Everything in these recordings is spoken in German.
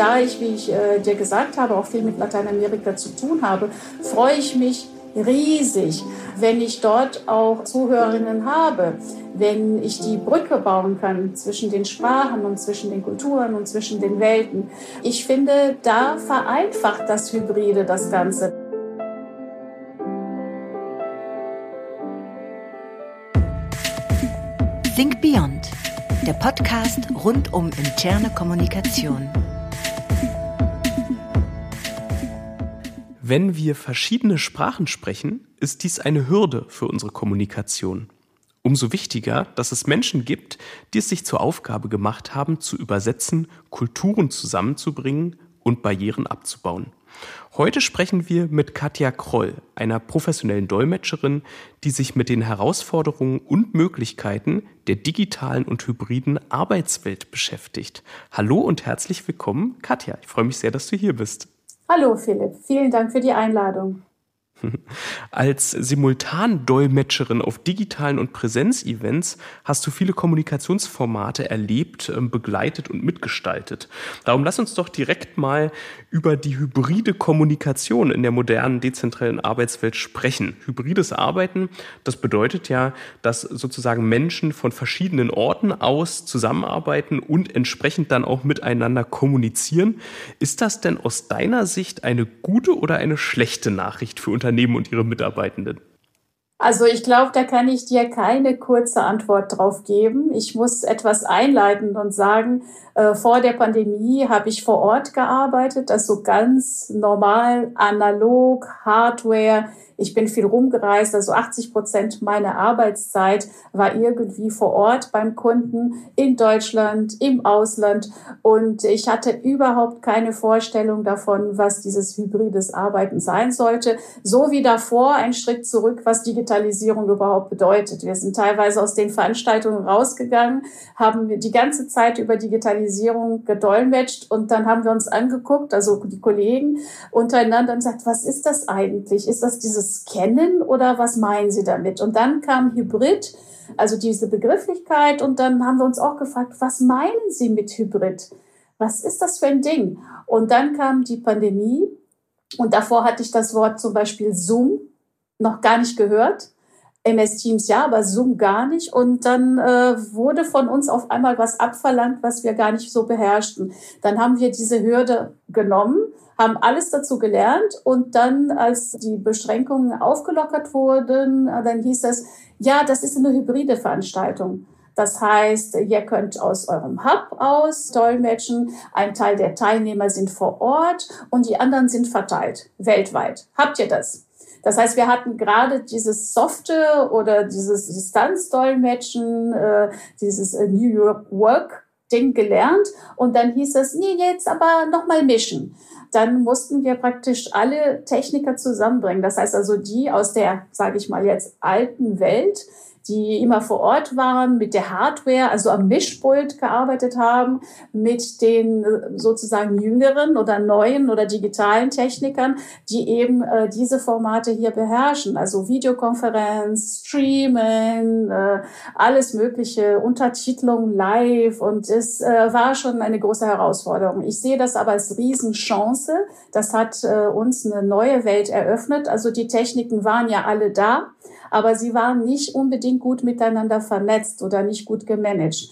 Da ich, wie ich äh, dir gesagt habe, auch viel mit Lateinamerika zu tun habe, freue ich mich riesig, wenn ich dort auch Zuhörerinnen habe, wenn ich die Brücke bauen kann zwischen den Sprachen und zwischen den Kulturen und zwischen den Welten. Ich finde, da vereinfacht das Hybride das Ganze. Think Beyond, der Podcast rund um interne Kommunikation. Wenn wir verschiedene Sprachen sprechen, ist dies eine Hürde für unsere Kommunikation. Umso wichtiger, dass es Menschen gibt, die es sich zur Aufgabe gemacht haben, zu übersetzen, Kulturen zusammenzubringen und Barrieren abzubauen. Heute sprechen wir mit Katja Kroll, einer professionellen Dolmetscherin, die sich mit den Herausforderungen und Möglichkeiten der digitalen und hybriden Arbeitswelt beschäftigt. Hallo und herzlich willkommen, Katja. Ich freue mich sehr, dass du hier bist. Hallo Philipp, vielen Dank für die Einladung. Als Simultandolmetscherin auf digitalen und Präsenzevents hast du viele Kommunikationsformate erlebt, ähm, begleitet und mitgestaltet. Darum lass uns doch direkt mal über die hybride Kommunikation in der modernen dezentralen Arbeitswelt sprechen. Hybrides Arbeiten, das bedeutet ja, dass sozusagen Menschen von verschiedenen Orten aus zusammenarbeiten und entsprechend dann auch miteinander kommunizieren. Ist das denn aus deiner Sicht eine gute oder eine schlechte Nachricht für Unternehmen? Unternehmen und ihre Mitarbeitenden? Also ich glaube, da kann ich dir keine kurze Antwort drauf geben. Ich muss etwas einleiten und sagen, äh, vor der Pandemie habe ich vor Ort gearbeitet, also ganz normal, analog, Hardware. Ich bin viel rumgereist, also 80 Prozent meiner Arbeitszeit war irgendwie vor Ort beim Kunden in Deutschland, im Ausland. Und ich hatte überhaupt keine Vorstellung davon, was dieses hybrides Arbeiten sein sollte. So wie davor ein Schritt zurück, was Digitalisierung überhaupt bedeutet. Wir sind teilweise aus den Veranstaltungen rausgegangen, haben die ganze Zeit über Digitalisierung gedolmetscht und dann haben wir uns angeguckt, also die Kollegen untereinander und gesagt, was ist das eigentlich? Ist das dieses Scannen oder was meinen Sie damit? Und dann kam Hybrid, also diese Begrifflichkeit, und dann haben wir uns auch gefragt, was meinen Sie mit Hybrid? Was ist das für ein Ding? Und dann kam die Pandemie und davor hatte ich das Wort zum Beispiel Zoom noch gar nicht gehört. MS Teams ja, aber Zoom gar nicht. Und dann äh, wurde von uns auf einmal was abverlangt, was wir gar nicht so beherrschten. Dann haben wir diese Hürde genommen haben alles dazu gelernt und dann, als die Beschränkungen aufgelockert wurden, dann hieß es, ja, das ist eine hybride Veranstaltung. Das heißt, ihr könnt aus eurem Hub aus dolmetschen. Ein Teil der Teilnehmer sind vor Ort und die anderen sind verteilt, weltweit. Habt ihr das? Das heißt, wir hatten gerade dieses softe oder dieses Distanzdolmetschen, äh, dieses äh, New York Work Ding gelernt und dann hieß es, nee, jetzt aber nochmal mischen dann mussten wir praktisch alle Techniker zusammenbringen. Das heißt also die aus der, sage ich mal jetzt, alten Welt, die immer vor Ort waren, mit der Hardware, also am Mischpult gearbeitet haben, mit den äh, sozusagen jüngeren oder neuen oder digitalen Technikern, die eben äh, diese Formate hier beherrschen. Also Videokonferenz, Streamen, äh, alles Mögliche, Untertitelung live und es äh, war schon eine große Herausforderung. Ich sehe das aber als Riesenchance. Das hat äh, uns eine neue Welt eröffnet. Also die Techniken waren ja alle da aber sie waren nicht unbedingt gut miteinander vernetzt oder nicht gut gemanagt.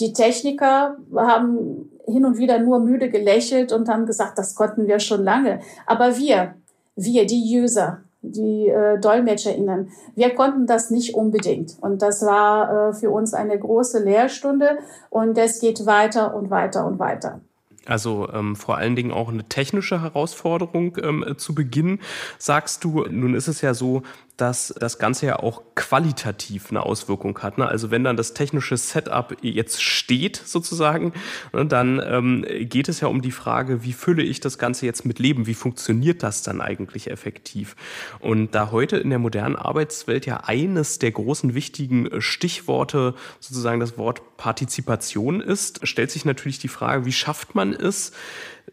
Die Techniker haben hin und wieder nur müde gelächelt und haben gesagt, das konnten wir schon lange. Aber wir, wir, die User, die äh, DolmetscherInnen, wir konnten das nicht unbedingt. Und das war äh, für uns eine große Lehrstunde und es geht weiter und weiter und weiter. Also ähm, vor allen Dingen auch eine technische Herausforderung ähm, zu Beginn. Sagst du, nun ist es ja so, dass das Ganze ja auch qualitativ eine Auswirkung hat. Ne? Also wenn dann das technische Setup jetzt steht sozusagen, ne, dann ähm, geht es ja um die Frage, wie fülle ich das Ganze jetzt mit Leben? Wie funktioniert das dann eigentlich effektiv? Und da heute in der modernen Arbeitswelt ja eines der großen wichtigen Stichworte sozusagen das Wort Partizipation ist, stellt sich natürlich die Frage, wie schafft man es,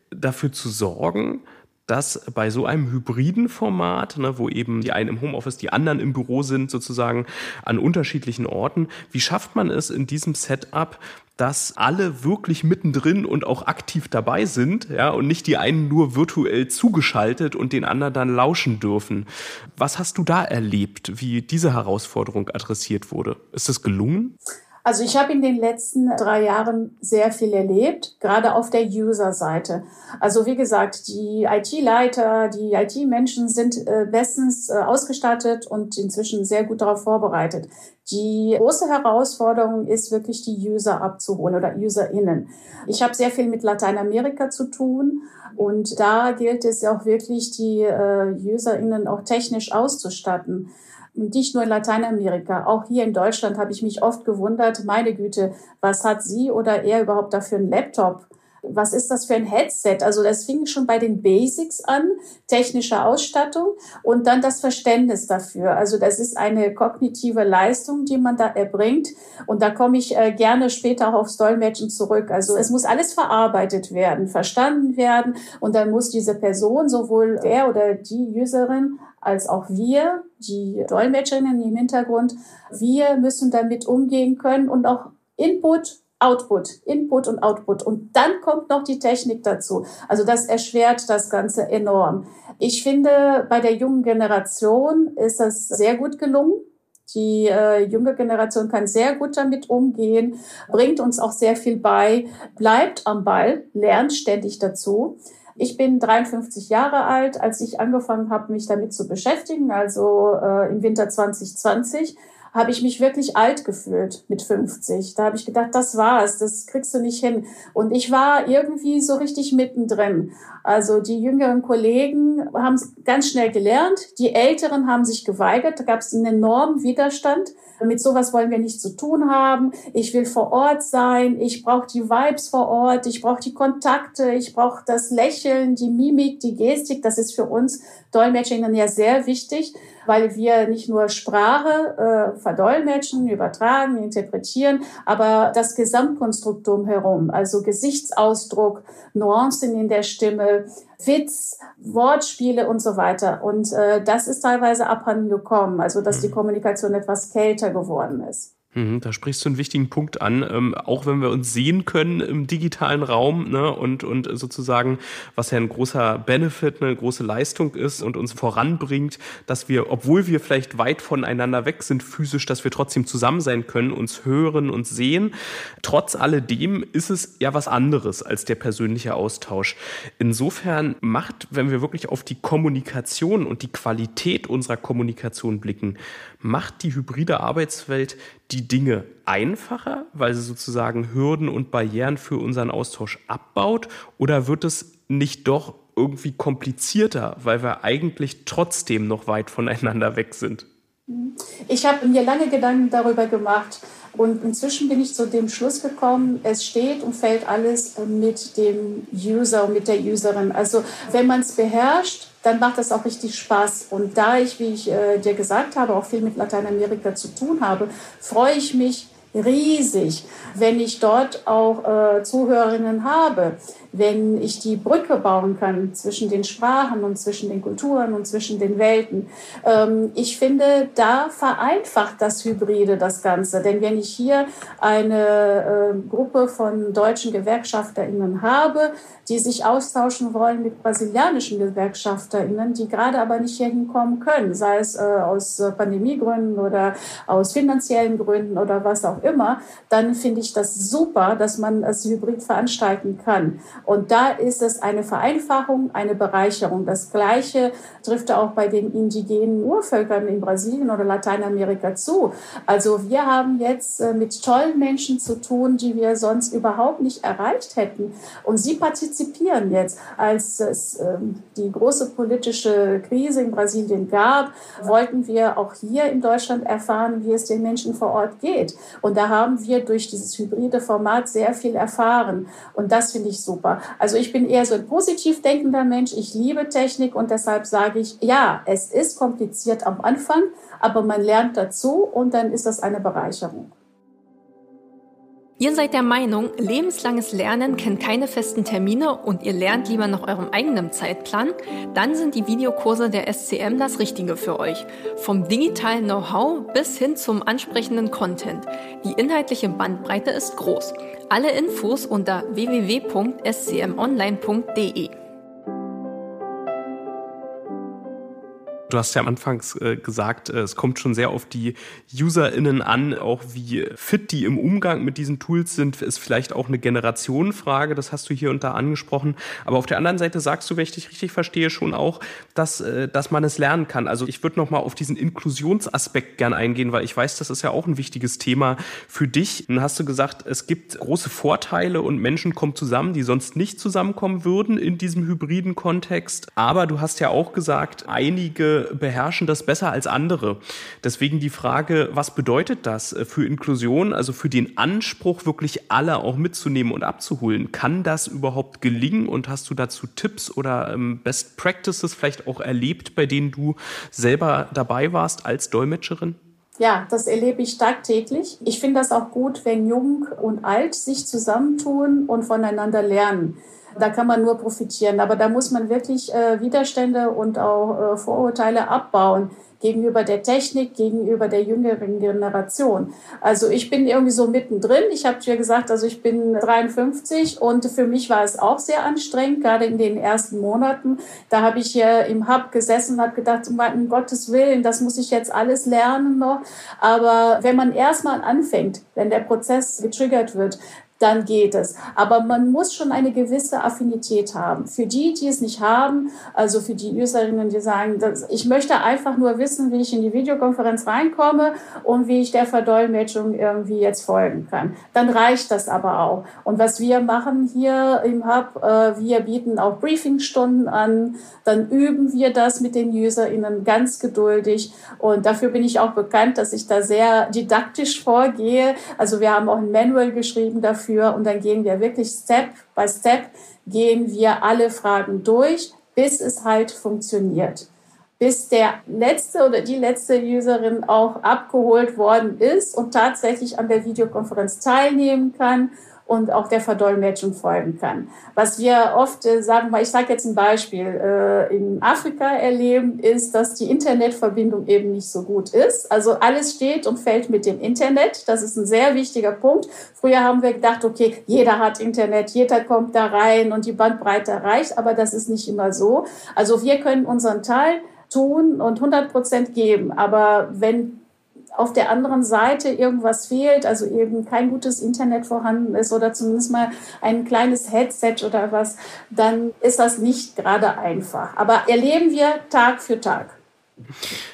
dafür zu sorgen, dass bei so einem hybriden Format, ne, wo eben die einen im Homeoffice, die anderen im Büro sind, sozusagen an unterschiedlichen Orten, wie schafft man es in diesem Setup, dass alle wirklich mittendrin und auch aktiv dabei sind, ja, und nicht die einen nur virtuell zugeschaltet und den anderen dann lauschen dürfen. Was hast du da erlebt, wie diese Herausforderung adressiert wurde? Ist das gelungen? Also ich habe in den letzten drei Jahren sehr viel erlebt, gerade auf der User-Seite. Also wie gesagt, die IT-Leiter, die IT-Menschen sind äh, bestens äh, ausgestattet und inzwischen sehr gut darauf vorbereitet. Die große Herausforderung ist wirklich die User abzuholen oder UserInnen. Ich habe sehr viel mit Lateinamerika zu tun und da gilt es auch wirklich, die äh, UserInnen auch technisch auszustatten nicht nur in Lateinamerika, auch hier in Deutschland habe ich mich oft gewundert, meine Güte, was hat sie oder er überhaupt dafür einen Laptop? Was ist das für ein Headset? Also das fing schon bei den Basics an, technische Ausstattung und dann das Verständnis dafür. Also das ist eine kognitive Leistung, die man da erbringt. Und da komme ich äh, gerne später auch aufs Dolmetschen zurück. Also es muss alles verarbeitet werden, verstanden werden. Und dann muss diese Person, sowohl der oder die Userin, als auch wir, die Dolmetscherinnen im Hintergrund, wir müssen damit umgehen können und auch Input, Output, Input und Output. Und dann kommt noch die Technik dazu. Also das erschwert das Ganze enorm. Ich finde, bei der jungen Generation ist das sehr gut gelungen. Die äh, junge Generation kann sehr gut damit umgehen, bringt uns auch sehr viel bei, bleibt am Ball, lernt ständig dazu. Ich bin 53 Jahre alt, als ich angefangen habe, mich damit zu beschäftigen, also äh, im Winter 2020 habe ich mich wirklich alt gefühlt mit 50. Da habe ich gedacht, das war's, das kriegst du nicht hin. Und ich war irgendwie so richtig mittendrin. Also die jüngeren Kollegen haben es ganz schnell gelernt, die Älteren haben sich geweigert, da gab es einen enormen Widerstand. Mit sowas wollen wir nichts zu tun haben. Ich will vor Ort sein. Ich brauche die Vibes vor Ort. Ich brauche die Kontakte. Ich brauche das Lächeln, die Mimik, die Gestik. Das ist für uns Dolmetscherinnen ja sehr wichtig, weil wir nicht nur Sprache äh, verdolmetschen, übertragen, interpretieren, aber das Gesamtkonstrukt drumherum, also Gesichtsausdruck, Nuancen in der Stimme, Witz, Wortspiele und so weiter. Und äh, das ist teilweise abhanden gekommen, also dass die mhm. Kommunikation etwas kälter geworden ist. Mhm, da sprichst du einen wichtigen Punkt an, ähm, auch wenn wir uns sehen können im digitalen Raum ne, und, und sozusagen, was ja ein großer Benefit, eine große Leistung ist und uns voranbringt, dass wir, obwohl wir vielleicht weit voneinander weg sind physisch, dass wir trotzdem zusammen sein können, uns hören und sehen. Trotz alledem ist es ja was anderes als der persönliche Austausch. Insofern macht, wenn wir wirklich auf die Kommunikation und die Qualität unserer Kommunikation blicken, macht die hybride Arbeitswelt die Dinge einfacher, weil sie sozusagen Hürden und Barrieren für unseren Austausch abbaut? Oder wird es nicht doch irgendwie komplizierter, weil wir eigentlich trotzdem noch weit voneinander weg sind? Ich habe mir lange Gedanken darüber gemacht und inzwischen bin ich zu dem Schluss gekommen, es steht und fällt alles mit dem User und mit der Userin. Also wenn man es beherrscht, dann macht das auch richtig Spaß. Und da ich, wie ich äh, dir gesagt habe, auch viel mit Lateinamerika zu tun habe, freue ich mich riesig, wenn ich dort auch äh, Zuhörerinnen habe, wenn ich die Brücke bauen kann zwischen den Sprachen und zwischen den Kulturen und zwischen den Welten. Ähm, ich finde, da vereinfacht das Hybride das Ganze. Denn wenn ich hier eine äh, Gruppe von deutschen GewerkschafterInnen habe, die sich austauschen wollen mit brasilianischen GewerkschafterInnen, die gerade aber nicht hier hinkommen können, sei es äh, aus Pandemiegründen oder aus finanziellen Gründen oder was auch immer, dann finde ich das super, dass man das Hybrid veranstalten kann. Und da ist es eine Vereinfachung, eine Bereicherung. Das Gleiche trifft auch bei den indigenen Urvölkern in Brasilien oder Lateinamerika zu. Also wir haben jetzt äh, mit tollen Menschen zu tun, die wir sonst überhaupt nicht erreicht hätten. Und sie partizipieren jetzt. Als es ähm, die große politische Krise in Brasilien gab, wollten wir auch hier in Deutschland erfahren, wie es den Menschen vor Ort geht. Und da haben wir durch dieses hybride Format sehr viel erfahren. Und das finde ich super. Also ich bin eher so ein positiv denkender Mensch. Ich liebe Technik und deshalb sage ich, ja, es ist kompliziert am Anfang, aber man lernt dazu und dann ist das eine Bereicherung. Ihr seid der Meinung, lebenslanges Lernen kennt keine festen Termine und ihr lernt lieber nach eurem eigenen Zeitplan? Dann sind die Videokurse der SCM das Richtige für euch. Vom digitalen Know-how bis hin zum ansprechenden Content. Die inhaltliche Bandbreite ist groß. Alle Infos unter www.scmonline.de. Du hast ja am Anfang äh, gesagt, äh, es kommt schon sehr auf die UserInnen an, auch wie fit die im Umgang mit diesen Tools sind, ist vielleicht auch eine Generationenfrage, das hast du hier und da angesprochen. Aber auf der anderen Seite sagst du, wenn ich dich richtig verstehe, schon auch, dass, äh, dass man es lernen kann. Also ich würde nochmal auf diesen Inklusionsaspekt gern eingehen, weil ich weiß, das ist ja auch ein wichtiges Thema für dich. Dann hast du gesagt, es gibt große Vorteile und Menschen kommen zusammen, die sonst nicht zusammenkommen würden in diesem hybriden Kontext. Aber du hast ja auch gesagt, einige beherrschen das besser als andere. Deswegen die Frage, was bedeutet das äh, für Inklusion, also für den Anspruch, wirklich alle auch mitzunehmen und abzuholen? Kann das überhaupt gelingen und hast du dazu Tipps oder ähm, Best Practices vielleicht auch erlebt, bei denen du selber dabei warst als Dolmetscherin? Ja, das erlebe ich tagtäglich. Ich finde das auch gut, wenn Jung und Alt sich zusammentun und voneinander lernen. Da kann man nur profitieren. Aber da muss man wirklich äh, Widerstände und auch äh, Vorurteile abbauen gegenüber der Technik, gegenüber der jüngeren Generation. Also ich bin irgendwie so mittendrin. Ich habe dir gesagt, also ich bin 53 und für mich war es auch sehr anstrengend, gerade in den ersten Monaten. Da habe ich hier im Hub gesessen und habe gedacht, um Gottes Willen, das muss ich jetzt alles lernen noch. Aber wenn man erstmal anfängt, wenn der Prozess getriggert wird, dann geht es. Aber man muss schon eine gewisse Affinität haben. Für die, die es nicht haben, also für die Userinnen, die sagen, ich möchte einfach nur wissen, wie ich in die Videokonferenz reinkomme und wie ich der Verdolmetschung irgendwie jetzt folgen kann. Dann reicht das aber auch. Und was wir machen hier im Hub, äh, wir bieten auch Briefingstunden an, dann üben wir das mit den UserInnen ganz geduldig. Und dafür bin ich auch bekannt, dass ich da sehr didaktisch vorgehe. Also wir haben auch ein Manual geschrieben dafür, dafür und dann gehen wir wirklich Step by Step, gehen wir alle Fragen durch, bis es halt funktioniert. Bis der letzte oder die letzte Userin auch abgeholt worden ist und tatsächlich an der Videokonferenz teilnehmen kann und auch der Verdolmetschung folgen kann. Was wir oft äh, sagen, ich sage jetzt ein Beispiel, äh, in Afrika erleben, ist, dass die Internetverbindung eben nicht so gut ist. Also alles steht und fällt mit dem Internet. Das ist ein sehr wichtiger Punkt. Früher haben wir gedacht, okay, jeder hat Internet, jeder kommt da rein und die Bandbreite reicht, aber das ist nicht immer so. Also wir können unseren Teil tun und 100 Prozent geben. Aber wenn auf der anderen Seite irgendwas fehlt, also eben kein gutes Internet vorhanden ist oder zumindest mal ein kleines Headset oder was, dann ist das nicht gerade einfach. Aber erleben wir Tag für Tag.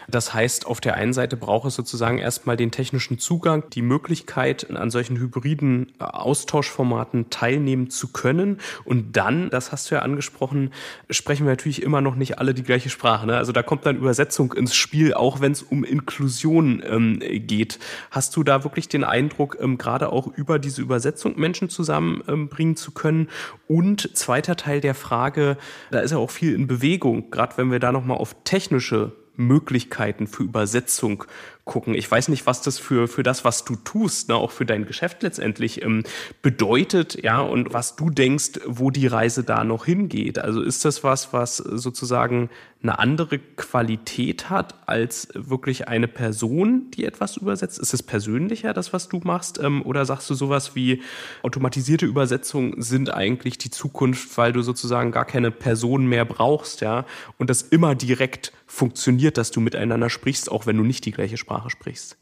Das heißt, auf der einen Seite braucht es sozusagen erstmal den technischen Zugang, die Möglichkeit, an solchen hybriden äh, Austauschformaten teilnehmen zu können. Und dann, das hast du ja angesprochen, sprechen wir natürlich immer noch nicht alle die gleiche Sprache. Ne? Also da kommt dann Übersetzung ins Spiel, auch wenn es um Inklusion ähm, geht. Hast du da wirklich den Eindruck, ähm, gerade auch über diese Übersetzung Menschen zusammenbringen ähm, zu können? Und zweiter Teil der Frage, da ist ja auch viel in Bewegung, gerade wenn wir da nochmal auf technische Möglichkeiten für Übersetzung gucken. Ich weiß nicht, was das für, für das, was du tust, ne, auch für dein Geschäft letztendlich ähm, bedeutet, ja, und was du denkst, wo die Reise da noch hingeht. Also ist das was, was sozusagen eine andere Qualität hat als wirklich eine Person, die etwas übersetzt? Ist es persönlicher, das, was du machst? Ähm, oder sagst du sowas wie automatisierte Übersetzungen sind eigentlich die Zukunft, weil du sozusagen gar keine Person mehr brauchst, ja, und das immer direkt funktioniert, dass du miteinander sprichst, auch wenn du nicht die gleiche Sprache sprichst?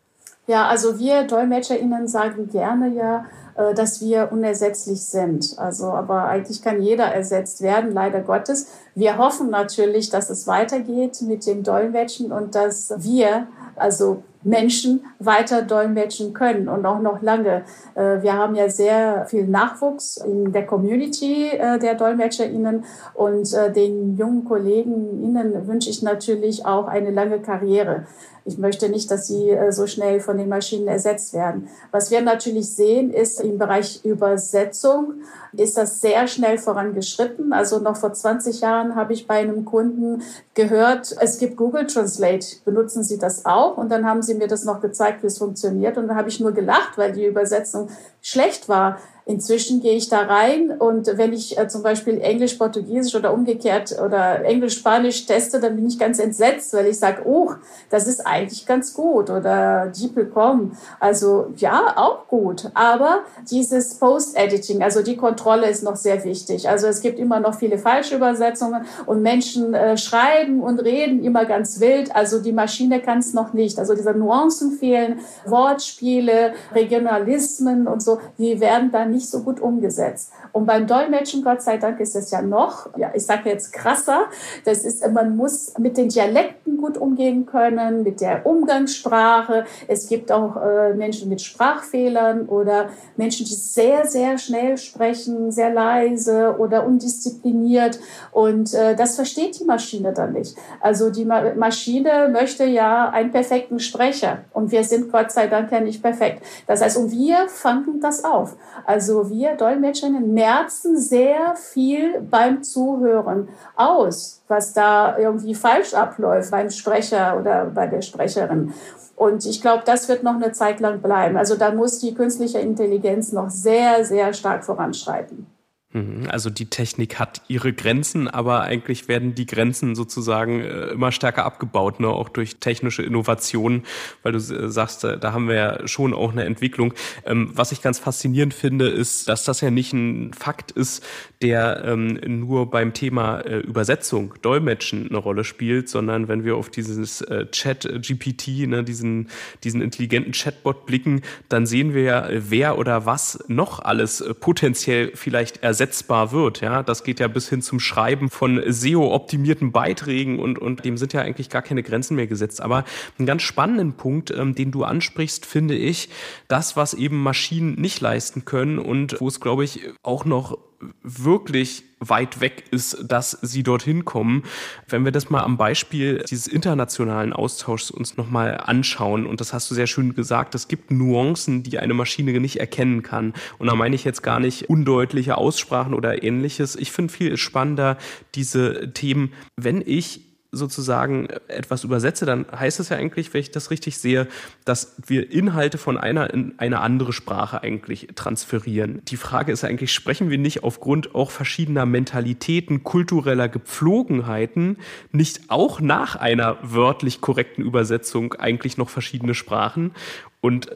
Ja, also wir DolmetscherInnen sagen gerne ja, äh, dass wir unersetzlich sind. Also, aber eigentlich kann jeder ersetzt werden, leider Gottes. Wir hoffen natürlich, dass es weitergeht mit dem Dolmetschen und dass wir, also Menschen weiter dolmetschen können und auch noch lange. Äh, wir haben ja sehr viel Nachwuchs in der Community äh, der DolmetscherInnen und den jungen KollegenInnen wünsche ich natürlich auch eine lange Karriere. Ich möchte nicht, dass sie äh, so schnell von den Maschinen ersetzt werden. Was wir natürlich sehen, ist im Bereich Übersetzung, ist das sehr schnell vorangeschritten. Also noch vor 20 Jahren habe ich bei einem Kunden gehört, es gibt Google Translate, benutzen Sie das auch? Und dann haben sie mir das noch gezeigt, wie es funktioniert. Und dann habe ich nur gelacht, weil die Übersetzung schlecht war. Inzwischen gehe ich da rein und wenn ich äh, zum Beispiel Englisch, Portugiesisch oder umgekehrt oder Englisch, Spanisch teste, dann bin ich ganz entsetzt, weil ich sage, oh, das ist eigentlich ganz gut oder DeepL.com. Also ja, auch gut. Aber dieses Post-Editing, also die Kontrolle ist noch sehr wichtig. Also es gibt immer noch viele Falschübersetzungen und Menschen äh, schreiben und reden immer ganz wild. Also die Maschine kann es noch nicht. Also diese Nuancen fehlen, Wortspiele, Regionalismen und so, die werden dann nicht so gut umgesetzt. Und beim Dolmetschen, Gott sei Dank, ist es ja noch, ja, ich sage jetzt krasser. Das ist, man muss mit den Dialekten gut umgehen können, mit der Umgangssprache. Es gibt auch äh, Menschen mit Sprachfehlern oder Menschen, die sehr, sehr schnell sprechen, sehr leise oder undiszipliniert. Und äh, das versteht die Maschine dann nicht. Also die Ma Maschine möchte ja einen perfekten Sprecher. Und wir sind Gott sei Dank ja nicht perfekt. Das heißt, und wir fangen das auf. Also wir Dolmetscherinnen merzen sehr viel beim Zuhören aus, was da irgendwie falsch abläuft beim Sprecher oder bei der Sprecherin. Und ich glaube, das wird noch eine Zeit lang bleiben. Also da muss die künstliche Intelligenz noch sehr, sehr stark voranschreiten. Mhm. Also die Technik hat ihre Grenzen, aber eigentlich werden die Grenzen sozusagen äh, immer stärker abgebaut, ne? auch durch technische Innovationen, weil du äh, sagst, äh, da haben wir ja schon auch eine Entwicklung. Ähm, was ich ganz faszinierend finde, ist, dass das ja nicht ein Fakt ist, der ähm, nur beim Thema Übersetzung, Dolmetschen eine Rolle spielt, sondern wenn wir auf dieses Chat-GPT, ne, diesen, diesen intelligenten Chatbot blicken, dann sehen wir ja, wer oder was noch alles potenziell vielleicht ersetzt ersetzbar wird. Ja, das geht ja bis hin zum Schreiben von SEO-optimierten Beiträgen und, und dem sind ja eigentlich gar keine Grenzen mehr gesetzt. Aber einen ganz spannenden Punkt, ähm, den du ansprichst, finde ich, das, was eben Maschinen nicht leisten können und wo es, glaube ich, auch noch wirklich weit weg ist, dass sie dorthin kommen. Wenn wir das mal am Beispiel dieses internationalen Austauschs uns nochmal anschauen, und das hast du sehr schön gesagt, es gibt Nuancen, die eine Maschine nicht erkennen kann. Und da meine ich jetzt gar nicht undeutliche Aussprachen oder ähnliches. Ich finde viel spannender diese Themen, wenn ich sozusagen etwas übersetze, dann heißt es ja eigentlich, wenn ich das richtig sehe, dass wir Inhalte von einer in eine andere Sprache eigentlich transferieren. Die Frage ist eigentlich, sprechen wir nicht aufgrund auch verschiedener Mentalitäten, kultureller Gepflogenheiten nicht auch nach einer wörtlich korrekten Übersetzung eigentlich noch verschiedene Sprachen? Und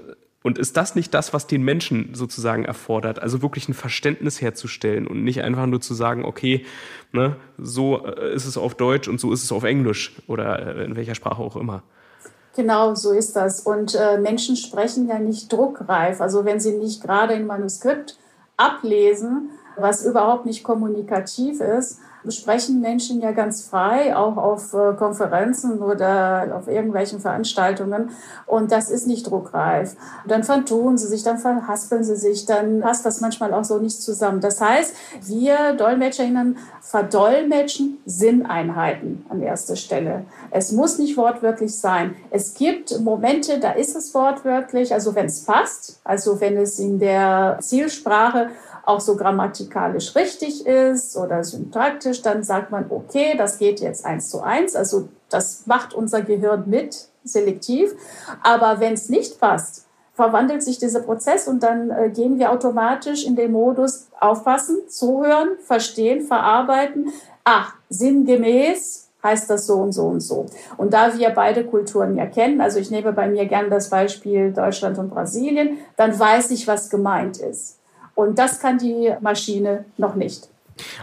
und ist das nicht das, was den Menschen sozusagen erfordert? Also wirklich ein Verständnis herzustellen und nicht einfach nur zu sagen, okay, ne, so äh, ist es auf Deutsch und so ist es auf Englisch oder äh, in welcher Sprache auch immer. Genau, so ist das. Und äh, Menschen sprechen ja nicht druckreif. Also wenn sie nicht gerade ein Manuskript ablesen, was überhaupt nicht kommunikativ ist, sprechen Menschen ja ganz frei, auch auf äh, Konferenzen oder auf irgendwelchen Veranstaltungen. Und das ist nicht druckreif. Dann vertun sie sich, dann verhaspeln sie sich, dann passt das manchmal auch so nicht zusammen. Das heißt, wir DolmetscherInnen verdolmetschen Sinneinheiten an erster Stelle. Es muss nicht wortwörtlich sein. Es gibt Momente, da ist es wortwörtlich, also wenn es passt, also wenn es in der Zielsprache auch so grammatikalisch richtig ist oder syntaktisch, dann sagt man, okay, das geht jetzt eins zu eins. Also das macht unser Gehirn mit, selektiv. Aber wenn es nicht passt, verwandelt sich dieser Prozess und dann äh, gehen wir automatisch in den Modus aufpassen, zuhören, verstehen, verarbeiten. Ach, sinngemäß heißt das so und so und so. Und da wir beide Kulturen ja kennen, also ich nehme bei mir gern das Beispiel Deutschland und Brasilien, dann weiß ich, was gemeint ist. Und das kann die Maschine noch nicht.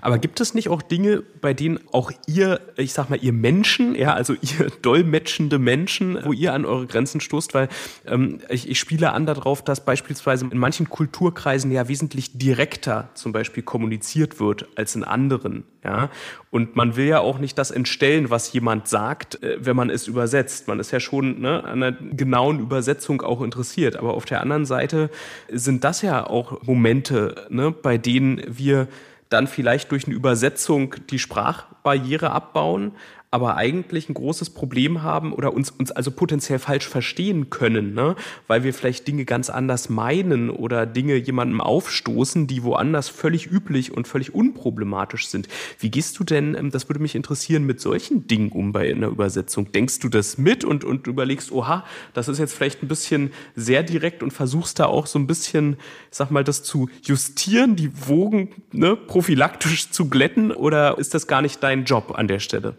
Aber gibt es nicht auch Dinge, bei denen auch ihr, ich sag mal, ihr Menschen, ja, also ihr dolmetschende Menschen, wo ihr an eure Grenzen stoßt? Weil ähm, ich, ich spiele an darauf, dass beispielsweise in manchen Kulturkreisen ja wesentlich direkter zum Beispiel kommuniziert wird als in anderen, ja. Und man will ja auch nicht das entstellen, was jemand sagt, äh, wenn man es übersetzt. Man ist ja schon ne, an einer genauen Übersetzung auch interessiert. Aber auf der anderen Seite sind das ja auch Momente, ne, bei denen wir dann vielleicht durch eine Übersetzung die Sprachbarriere abbauen, aber eigentlich ein großes Problem haben oder uns, uns also potenziell falsch verstehen können, ne? weil wir vielleicht Dinge ganz anders meinen oder Dinge jemandem aufstoßen, die woanders völlig üblich und völlig unproblematisch sind. Wie gehst du denn, ähm, das würde mich interessieren, mit solchen Dingen um bei einer Übersetzung? Denkst du das mit und, und überlegst, oha, das ist jetzt vielleicht ein bisschen sehr direkt und versuchst da auch so ein bisschen, sag mal, das zu justieren, die Wogen ne, prophylaktisch zu glätten oder ist das gar nicht dein Job an der Stelle?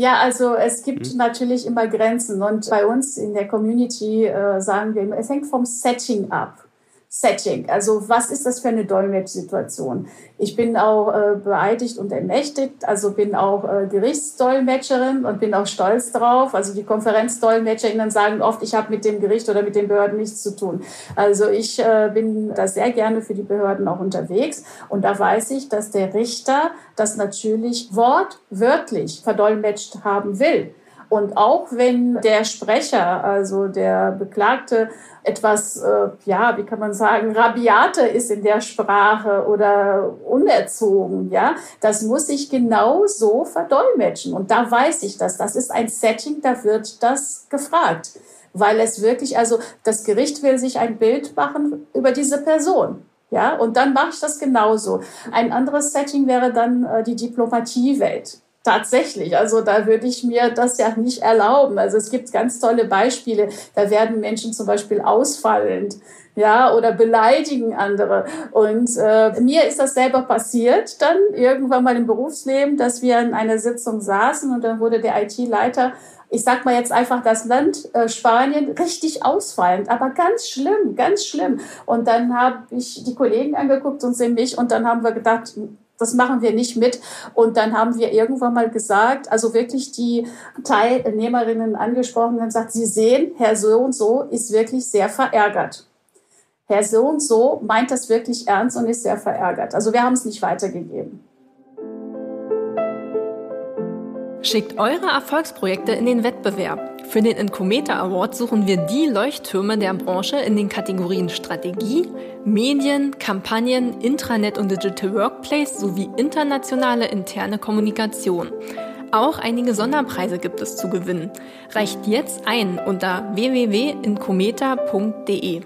Ja, also es gibt mhm. natürlich immer Grenzen und bei uns in der Community äh, sagen wir immer, es hängt vom Setting ab. Setting. Also was ist das für eine Dolmetschsituation? Ich bin auch äh, beeidigt und ermächtigt, also bin auch äh, Gerichtsdolmetscherin und bin auch stolz drauf. Also die Konferenzdolmetscherinnen sagen oft, ich habe mit dem Gericht oder mit den Behörden nichts zu tun. Also ich äh, bin da sehr gerne für die Behörden auch unterwegs und da weiß ich, dass der Richter das natürlich wortwörtlich verdolmetscht haben will. Und auch wenn der Sprecher, also der Beklagte, etwas, äh, ja, wie kann man sagen, rabiater ist in der Sprache oder unerzogen, ja, das muss ich genau so verdolmetschen. Und da weiß ich das. Das ist ein Setting, da wird das gefragt. Weil es wirklich, also das Gericht will sich ein Bild machen über diese Person. Ja, und dann mache ich das genauso. Ein anderes Setting wäre dann äh, die Diplomatiewelt. Tatsächlich, also da würde ich mir das ja nicht erlauben. Also es gibt ganz tolle Beispiele. Da werden Menschen zum Beispiel ausfallend, ja, oder beleidigen andere. Und äh, mir ist das selber passiert, dann irgendwann mal im Berufsleben, dass wir in einer Sitzung saßen und dann wurde der IT-Leiter ich sag mal jetzt einfach das Land äh, Spanien richtig ausfallend, aber ganz schlimm, ganz schlimm. Und dann habe ich die Kollegen angeguckt und sie mich und dann haben wir gedacht, das machen wir nicht mit. Und dann haben wir irgendwann mal gesagt, also wirklich die Teilnehmerinnen angesprochen und gesagt, Sie sehen, Herr so und so ist wirklich sehr verärgert. Herr so und so meint das wirklich ernst und ist sehr verärgert. Also wir haben es nicht weitergegeben. Schickt eure Erfolgsprojekte in den Wettbewerb. Für den Incometer Award suchen wir die Leuchttürme der Branche in den Kategorien Strategie, Medien, Kampagnen, Intranet und Digital Workplace sowie internationale interne Kommunikation. Auch einige Sonderpreise gibt es zu gewinnen. Reicht jetzt ein unter www.incometa.de.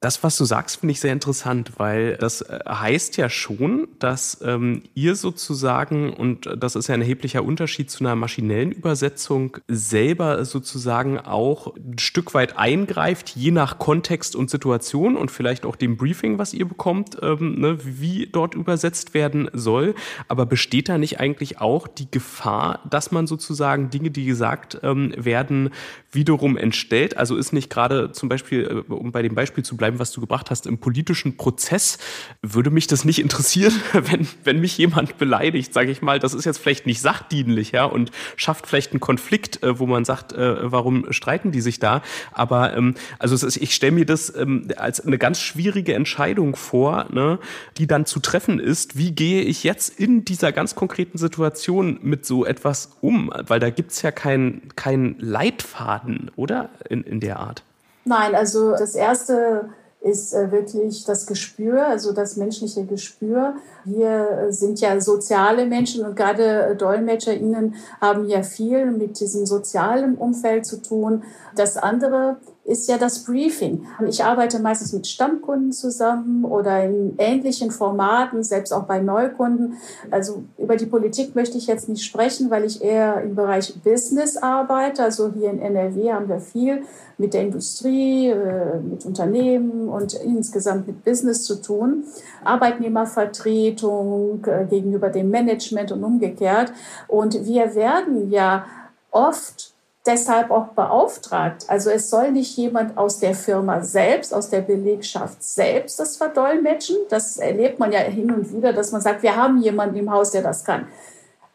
Das, was du sagst, finde ich sehr interessant, weil das äh, heißt ja schon, dass ähm, ihr sozusagen, und das ist ja ein erheblicher Unterschied zu einer maschinellen Übersetzung, selber sozusagen auch ein Stück weit eingreift, je nach Kontext und Situation und vielleicht auch dem Briefing, was ihr bekommt, ähm, ne, wie dort übersetzt werden soll. Aber besteht da nicht eigentlich auch die Gefahr, dass man sozusagen Dinge, die gesagt ähm, werden, wiederum entstellt? Also ist nicht gerade zum Beispiel, äh, um bei dem Beispiel zu bleiben, was du gebracht hast, im politischen Prozess, würde mich das nicht interessieren, wenn, wenn mich jemand beleidigt, sage ich mal, das ist jetzt vielleicht nicht sachdienlich, ja, und schafft vielleicht einen Konflikt, äh, wo man sagt, äh, warum streiten die sich da? Aber ähm, also ich stelle mir das ähm, als eine ganz schwierige Entscheidung vor, ne, die dann zu treffen ist, wie gehe ich jetzt in dieser ganz konkreten Situation mit so etwas um? Weil da gibt's ja keinen kein Leitfaden, oder? In, in der Art. Nein, also das erste ist äh, wirklich das Gespür, also das menschliche Gespür. Wir sind ja soziale Menschen und gerade äh, DolmetscherInnen haben ja viel mit diesem sozialen Umfeld zu tun. Das andere ist ja das Briefing. Ich arbeite meistens mit Stammkunden zusammen oder in ähnlichen Formaten, selbst auch bei Neukunden. Also über die Politik möchte ich jetzt nicht sprechen, weil ich eher im Bereich Business arbeite. Also hier in NRW haben wir viel mit der Industrie, äh, mit Unternehmen und insgesamt mit Business zu tun. Arbeitnehmervertretung äh, gegenüber dem Management und umgekehrt. Und wir werden ja oft deshalb auch beauftragt. Also es soll nicht jemand aus der Firma selbst, aus der Belegschaft selbst das verdolmetschen. Das erlebt man ja hin und wieder, dass man sagt, wir haben jemanden im Haus, der das kann.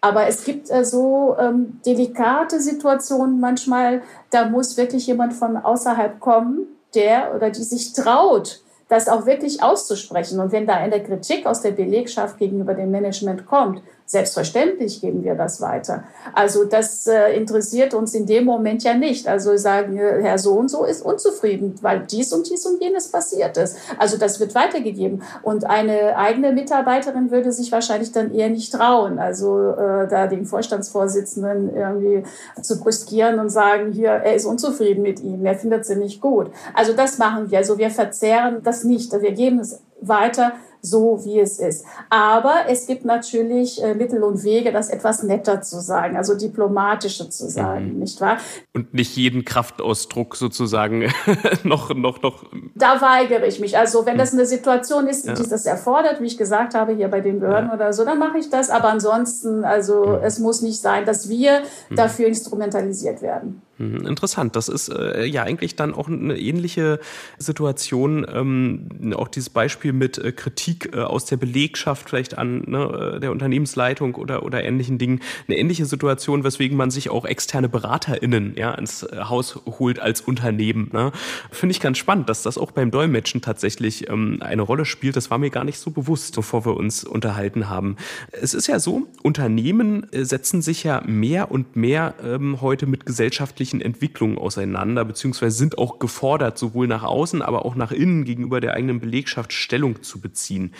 Aber es gibt äh, so ähm, delikate Situationen manchmal, da muss wirklich jemand von außerhalb kommen, der oder die sich traut, das auch wirklich auszusprechen. Und wenn da eine Kritik aus der Belegschaft gegenüber dem Management kommt, Selbstverständlich geben wir das weiter. Also das äh, interessiert uns in dem Moment ja nicht. Also sagen, Herr so und so ist unzufrieden, weil dies und dies und jenes passiert ist. Also das wird weitergegeben. Und eine eigene Mitarbeiterin würde sich wahrscheinlich dann eher nicht trauen, also äh, da den Vorstandsvorsitzenden irgendwie zu brüskieren und sagen, hier, er ist unzufrieden mit ihm, er findet sie nicht gut. Also das machen wir. Also wir verzerren das nicht. Wir geben es weiter so, wie es ist. Aber es gibt natürlich äh, Mittel und Wege, das etwas netter zu sagen, also diplomatischer zu sagen, mhm. nicht wahr? Und nicht jeden Kraftausdruck sozusagen noch, noch, noch. Da weigere ich mich. Also wenn das eine Situation ist, ja. die das erfordert, wie ich gesagt habe, hier bei den Behörden ja. oder so, dann mache ich das. Aber ansonsten, also mhm. es muss nicht sein, dass wir mhm. dafür instrumentalisiert werden. Mhm, interessant. Das ist äh, ja eigentlich dann auch eine ähnliche Situation. Ähm, auch dieses Beispiel mit äh, Kritik äh, aus der Belegschaft vielleicht an ne, äh, der Unternehmensleitung oder, oder ähnlichen Dingen. Eine ähnliche Situation, weswegen man sich auch externe BeraterInnen ja, ins äh, Haus holt als Unternehmen. Ne? Finde ich ganz spannend, dass das auch beim Dolmetschen tatsächlich ähm, eine Rolle spielt. Das war mir gar nicht so bewusst, bevor wir uns unterhalten haben. Es ist ja so, Unternehmen äh, setzen sich ja mehr und mehr ähm, heute mit gesellschaftlichen gesellschaftlichen Entwicklungen auseinander, beziehungsweise sind auch gefordert, sowohl nach außen, aber auch nach innen gegenüber der eigenen Belegschaft Stellung zu beziehen.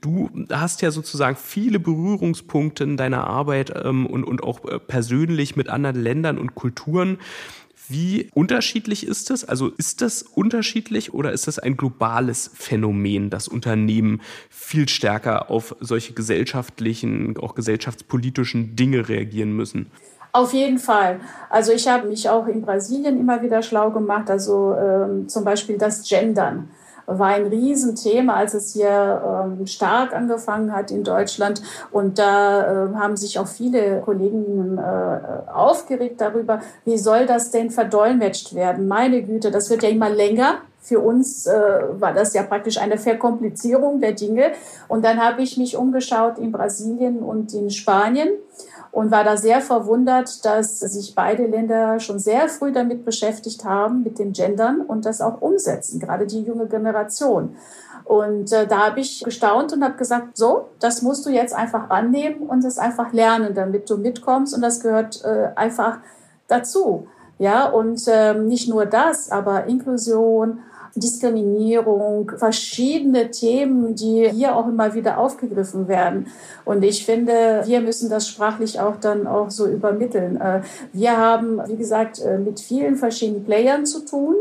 Du hast ja sozusagen viele Berührungspunkte in deiner Arbeit ähm, und, und auch äh, persönlich mit anderen Ländern und Kulturen. Wie unterschiedlich ist das? Also ist das unterschiedlich oder ist das ein globales Phänomen, dass Unternehmen viel stärker auf solche gesellschaftlichen, auch gesellschaftspolitischen Dinge reagieren müssen? Auf jeden Fall. Also ich habe mich auch in Brasilien immer wieder schlau gemacht. Also ähm, zum Beispiel das Gendern war ein Riesenthema, als es hier ähm, stark angefangen hat in Deutschland. Und da äh, haben sich auch viele Kollegen äh, aufgeregt darüber, wie soll das denn verdolmetscht werden? Meine Güte, das wird ja immer länger. Für uns äh, war das ja praktisch eine Verkomplizierung der Dinge. Und dann habe ich mich umgeschaut in Brasilien und in Spanien und war da sehr verwundert, dass sich beide Länder schon sehr früh damit beschäftigt haben, mit dem Gendern und das auch umsetzen, gerade die junge Generation. Und äh, da habe ich gestaunt und habe gesagt, so, das musst du jetzt einfach annehmen und es einfach lernen, damit du mitkommst. Und das gehört äh, einfach dazu. Ja, und ähm, nicht nur das, aber Inklusion, Diskriminierung, verschiedene Themen, die hier auch immer wieder aufgegriffen werden. Und ich finde, wir müssen das sprachlich auch dann auch so übermitteln. Äh, wir haben, wie gesagt, äh, mit vielen verschiedenen Playern zu tun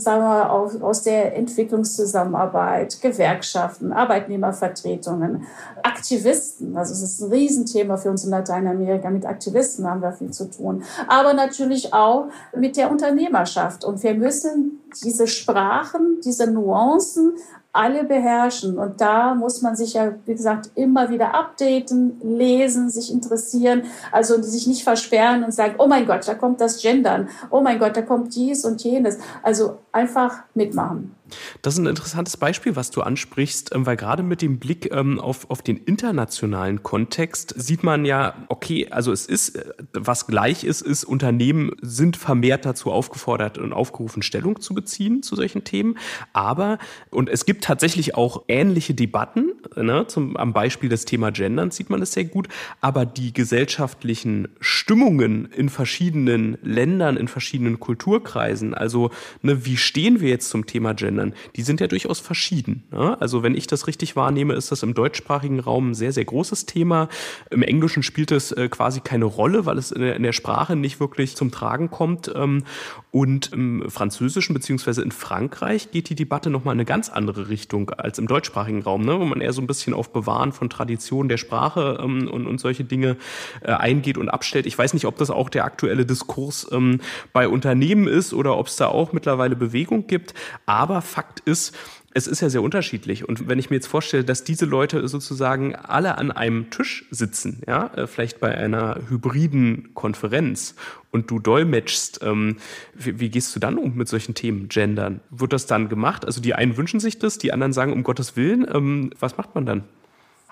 sagen wir, aus, aus der Entwicklungszusammenarbeit, Gewerkschaften, Arbeitnehmervertretungen, Aktivisten. Also es ist ein Riesenthema für uns in Lateinamerika. Mit Aktivisten haben wir viel zu tun. Aber natürlich auch mit der Unternehmerschaft. Und wir müssen diese Sprachen, diese Nuancen alle beherrschen. Und da muss man sich ja, wie gesagt, immer wieder updaten, lesen, sich interessieren, also sich nicht versperren und sagen, oh mein Gott, da kommt das Gendern, oh mein Gott, da kommt dies und jenes. Also einfach mitmachen. Das ist ein interessantes Beispiel, was du ansprichst, ähm, weil gerade mit dem Blick ähm, auf, auf den internationalen Kontext sieht man ja, okay, also es ist, äh, was gleich ist, ist, Unternehmen sind vermehrt dazu aufgefordert und aufgerufen, Stellung zu beziehen zu solchen Themen. Aber, und es gibt tatsächlich auch ähnliche Debatten, ne, zum, am Beispiel des Thema Gendern sieht man es sehr gut, aber die gesellschaftlichen Stimmungen in verschiedenen Ländern, in verschiedenen Kulturkreisen, also ne, wie stehen wir jetzt zum Thema Gendern? Ländern, die sind ja durchaus verschieden. Ne? Also wenn ich das richtig wahrnehme, ist das im deutschsprachigen Raum ein sehr, sehr großes Thema. Im Englischen spielt es äh, quasi keine Rolle, weil es in der, in der, Sprache nicht wirklich zum Tragen kommt. Ähm, und im Französischen beziehungsweise in Frankreich geht die Debatte nochmal in eine ganz andere Richtung als im deutschsprachigen Raum, ne? wo man eher so ein bisschen auf Bewahren von Traditionen der Sprache ähm, und, und solche Dinge äh, eingeht und abstellt. Ich weiß nicht, ob das auch der aktuelle Diskurs ähm, bei Unternehmen ist oder ob es da auch mittlerweile Bewegung gibt. Aber Fakt ist, es ist ja sehr unterschiedlich. Und wenn ich mir jetzt vorstelle, dass diese Leute sozusagen alle an einem Tisch sitzen, ja, äh, vielleicht bei einer hybriden Konferenz und du dolmetschst, ähm, wie, wie, gehst du dann um mit solchen Themen, Gendern? Wird das dann gemacht? Also die einen wünschen sich das, die anderen sagen, um Gottes Willen. Ähm, was macht man dann?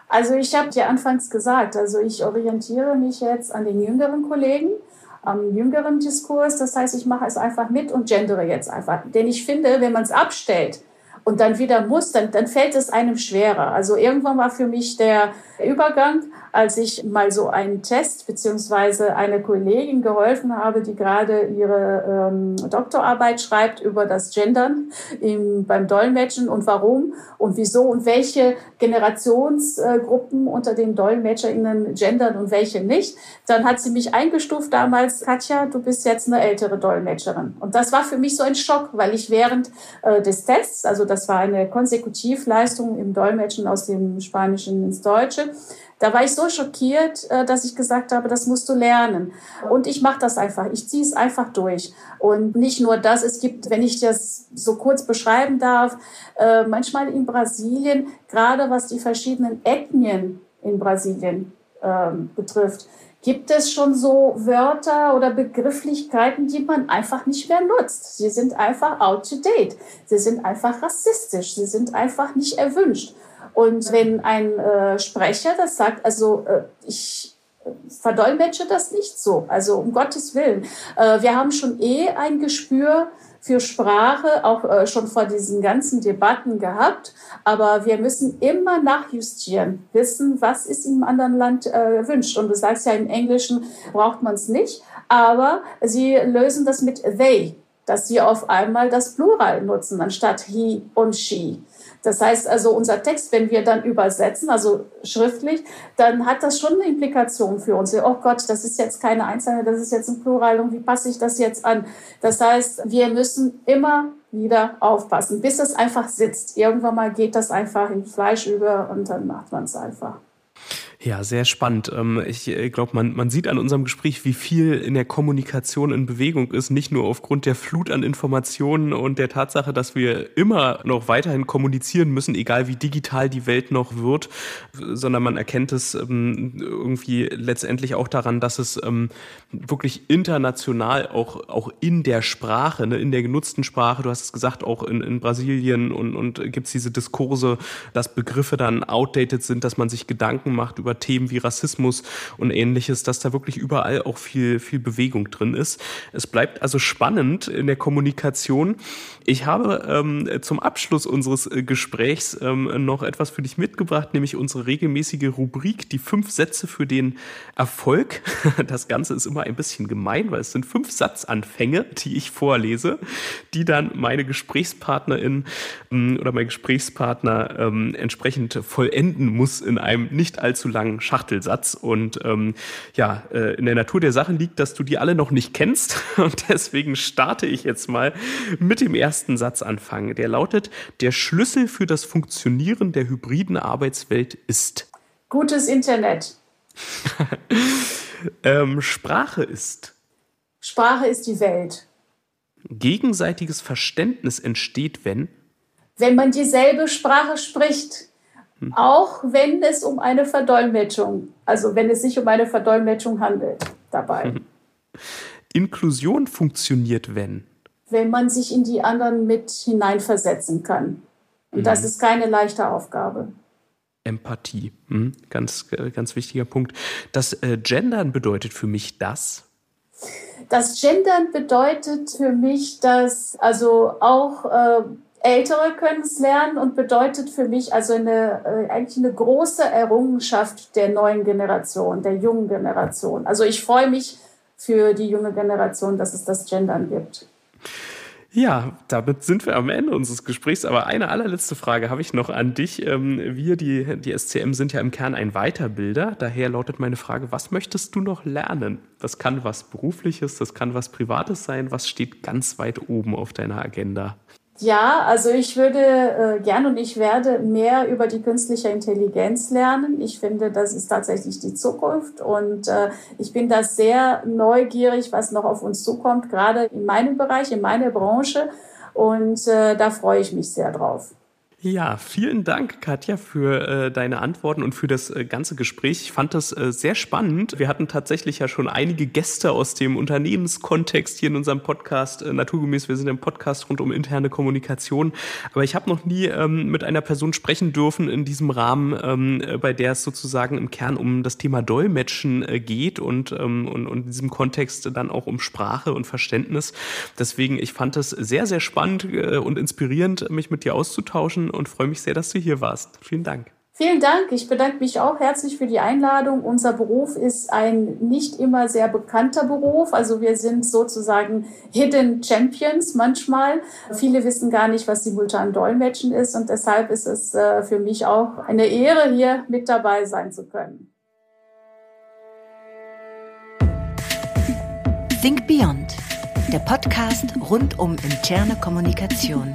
Also ich habe dir anfangs gesagt, also ich orientiere mich jetzt an den jüngeren Kollegen am jüngeren Diskurs. Das heißt, ich mache es einfach mit und gendere jetzt einfach. Denn ich finde, wenn man es abstellt, und dann wieder muss, dann, dann fällt es einem schwerer. Also irgendwann war für mich der Übergang als ich mal so einen Test beziehungsweise eine Kollegin geholfen habe, die gerade ihre ähm, Doktorarbeit schreibt über das Gendern im, beim Dolmetschen und warum und wieso und welche Generationsgruppen äh, unter den DolmetscherInnen gendern und welche nicht. Dann hat sie mich eingestuft damals, Katja, du bist jetzt eine ältere Dolmetscherin. Und das war für mich so ein Schock, weil ich während äh, des Tests, also das war eine Konsekutivleistung im Dolmetschen aus dem Spanischen ins Deutsche, da war ich so schockiert, äh, dass ich gesagt habe, das musst du lernen. Und ich mache das einfach. Ich ziehe es einfach durch. Und nicht nur das, es gibt, wenn ich das so kurz beschreiben darf, äh, manchmal in Brasilien, gerade was die verschiedenen Ethnien in Brasilien ähm, betrifft, gibt es schon so Wörter oder Begrifflichkeiten, die man einfach nicht mehr nutzt. Sie sind einfach out to date. Sie sind einfach rassistisch. Sie sind einfach nicht erwünscht. Und wenn ein äh, Sprecher das sagt, also äh, ich verdolmetsche das nicht so, also um Gottes Willen. Äh, wir haben schon eh ein Gespür für Sprache, auch äh, schon vor diesen ganzen Debatten gehabt. Aber wir müssen immer nachjustieren, wissen, was ist im anderen Land äh, wünscht. Und du sagst ja, im Englischen braucht man es nicht. Aber sie lösen das mit they, dass sie auf einmal das Plural nutzen, anstatt he und she. Das heißt also, unser Text, wenn wir dann übersetzen, also schriftlich, dann hat das schon eine Implikation für uns. Oh Gott, das ist jetzt keine Einzelne, das ist jetzt ein Plural und wie passe ich das jetzt an? Das heißt, wir müssen immer wieder aufpassen, bis es einfach sitzt. Irgendwann mal geht das einfach in Fleisch über und dann macht man es einfach. Ja, sehr spannend. Ähm, ich äh, glaube, man, man sieht an unserem Gespräch, wie viel in der Kommunikation in Bewegung ist, nicht nur aufgrund der Flut an Informationen und der Tatsache, dass wir immer noch weiterhin kommunizieren müssen, egal wie digital die Welt noch wird, sondern man erkennt es ähm, irgendwie letztendlich auch daran, dass es ähm, wirklich international auch, auch in der Sprache, ne, in der genutzten Sprache, du hast es gesagt, auch in, in Brasilien und, und gibt es diese Diskurse, dass Begriffe dann outdated sind, dass man sich Gedanken macht über über Themen wie Rassismus und ähnliches, dass da wirklich überall auch viel, viel Bewegung drin ist. Es bleibt also spannend in der Kommunikation. Ich habe ähm, zum Abschluss unseres äh, Gesprächs ähm, noch etwas für dich mitgebracht, nämlich unsere regelmäßige Rubrik, die fünf Sätze für den Erfolg. Das Ganze ist immer ein bisschen gemein, weil es sind fünf Satzanfänge, die ich vorlese, die dann meine Gesprächspartnerin ähm, oder mein Gesprächspartner ähm, entsprechend vollenden muss in einem nicht allzu langen langen Schachtelsatz. Und ähm, ja, äh, in der Natur der Sache liegt, dass du die alle noch nicht kennst. Und deswegen starte ich jetzt mal mit dem ersten Satz anfangen. Der lautet, der Schlüssel für das Funktionieren der hybriden Arbeitswelt ist. Gutes Internet. ähm, Sprache ist. Sprache ist die Welt. Gegenseitiges Verständnis entsteht, wenn? Wenn man dieselbe Sprache spricht. Auch wenn es um eine Verdolmetschung, also wenn es sich um eine Verdolmetschung handelt dabei. Inklusion funktioniert, wenn? Wenn man sich in die anderen mit hineinversetzen kann. Und mhm. das ist keine leichte Aufgabe. Empathie, mhm. ganz, äh, ganz wichtiger Punkt. Das äh, Gendern bedeutet für mich das? Das Gendern bedeutet für mich, dass also auch äh, Ältere können es lernen und bedeutet für mich also eine, äh, eigentlich eine große Errungenschaft der neuen Generation, der jungen Generation. Also ich freue mich für die junge Generation, dass es das Gendern gibt. Ja, damit sind wir am Ende unseres Gesprächs. Aber eine allerletzte Frage habe ich noch an dich. Ähm, wir, die, die SCM, sind ja im Kern ein Weiterbilder. Daher lautet meine Frage, was möchtest du noch lernen? Das kann was Berufliches, das kann was Privates sein. Was steht ganz weit oben auf deiner Agenda? Ja, also ich würde äh, gern und ich werde mehr über die künstliche Intelligenz lernen. Ich finde, das ist tatsächlich die Zukunft und äh, ich bin da sehr neugierig, was noch auf uns zukommt, gerade in meinem Bereich, in meiner Branche und äh, da freue ich mich sehr drauf. Ja, vielen Dank, Katja, für äh, deine Antworten und für das äh, ganze Gespräch. Ich fand das äh, sehr spannend. Wir hatten tatsächlich ja schon einige Gäste aus dem Unternehmenskontext hier in unserem Podcast. Äh, naturgemäß, wir sind im Podcast rund um interne Kommunikation. Aber ich habe noch nie ähm, mit einer Person sprechen dürfen in diesem Rahmen, ähm, äh, bei der es sozusagen im Kern um das Thema Dolmetschen äh, geht und, ähm, und, und in diesem Kontext dann auch um Sprache und Verständnis. Deswegen, ich fand es sehr, sehr spannend und inspirierend, mich mit dir auszutauschen und freue mich sehr, dass du hier warst. Vielen Dank. Vielen Dank. Ich bedanke mich auch herzlich für die Einladung. Unser Beruf ist ein nicht immer sehr bekannter Beruf. Also wir sind sozusagen Hidden Champions manchmal. Viele wissen gar nicht, was simultan Dolmetschen ist. Und deshalb ist es äh, für mich auch eine Ehre, hier mit dabei sein zu können. Think Beyond, der Podcast rund um interne Kommunikation.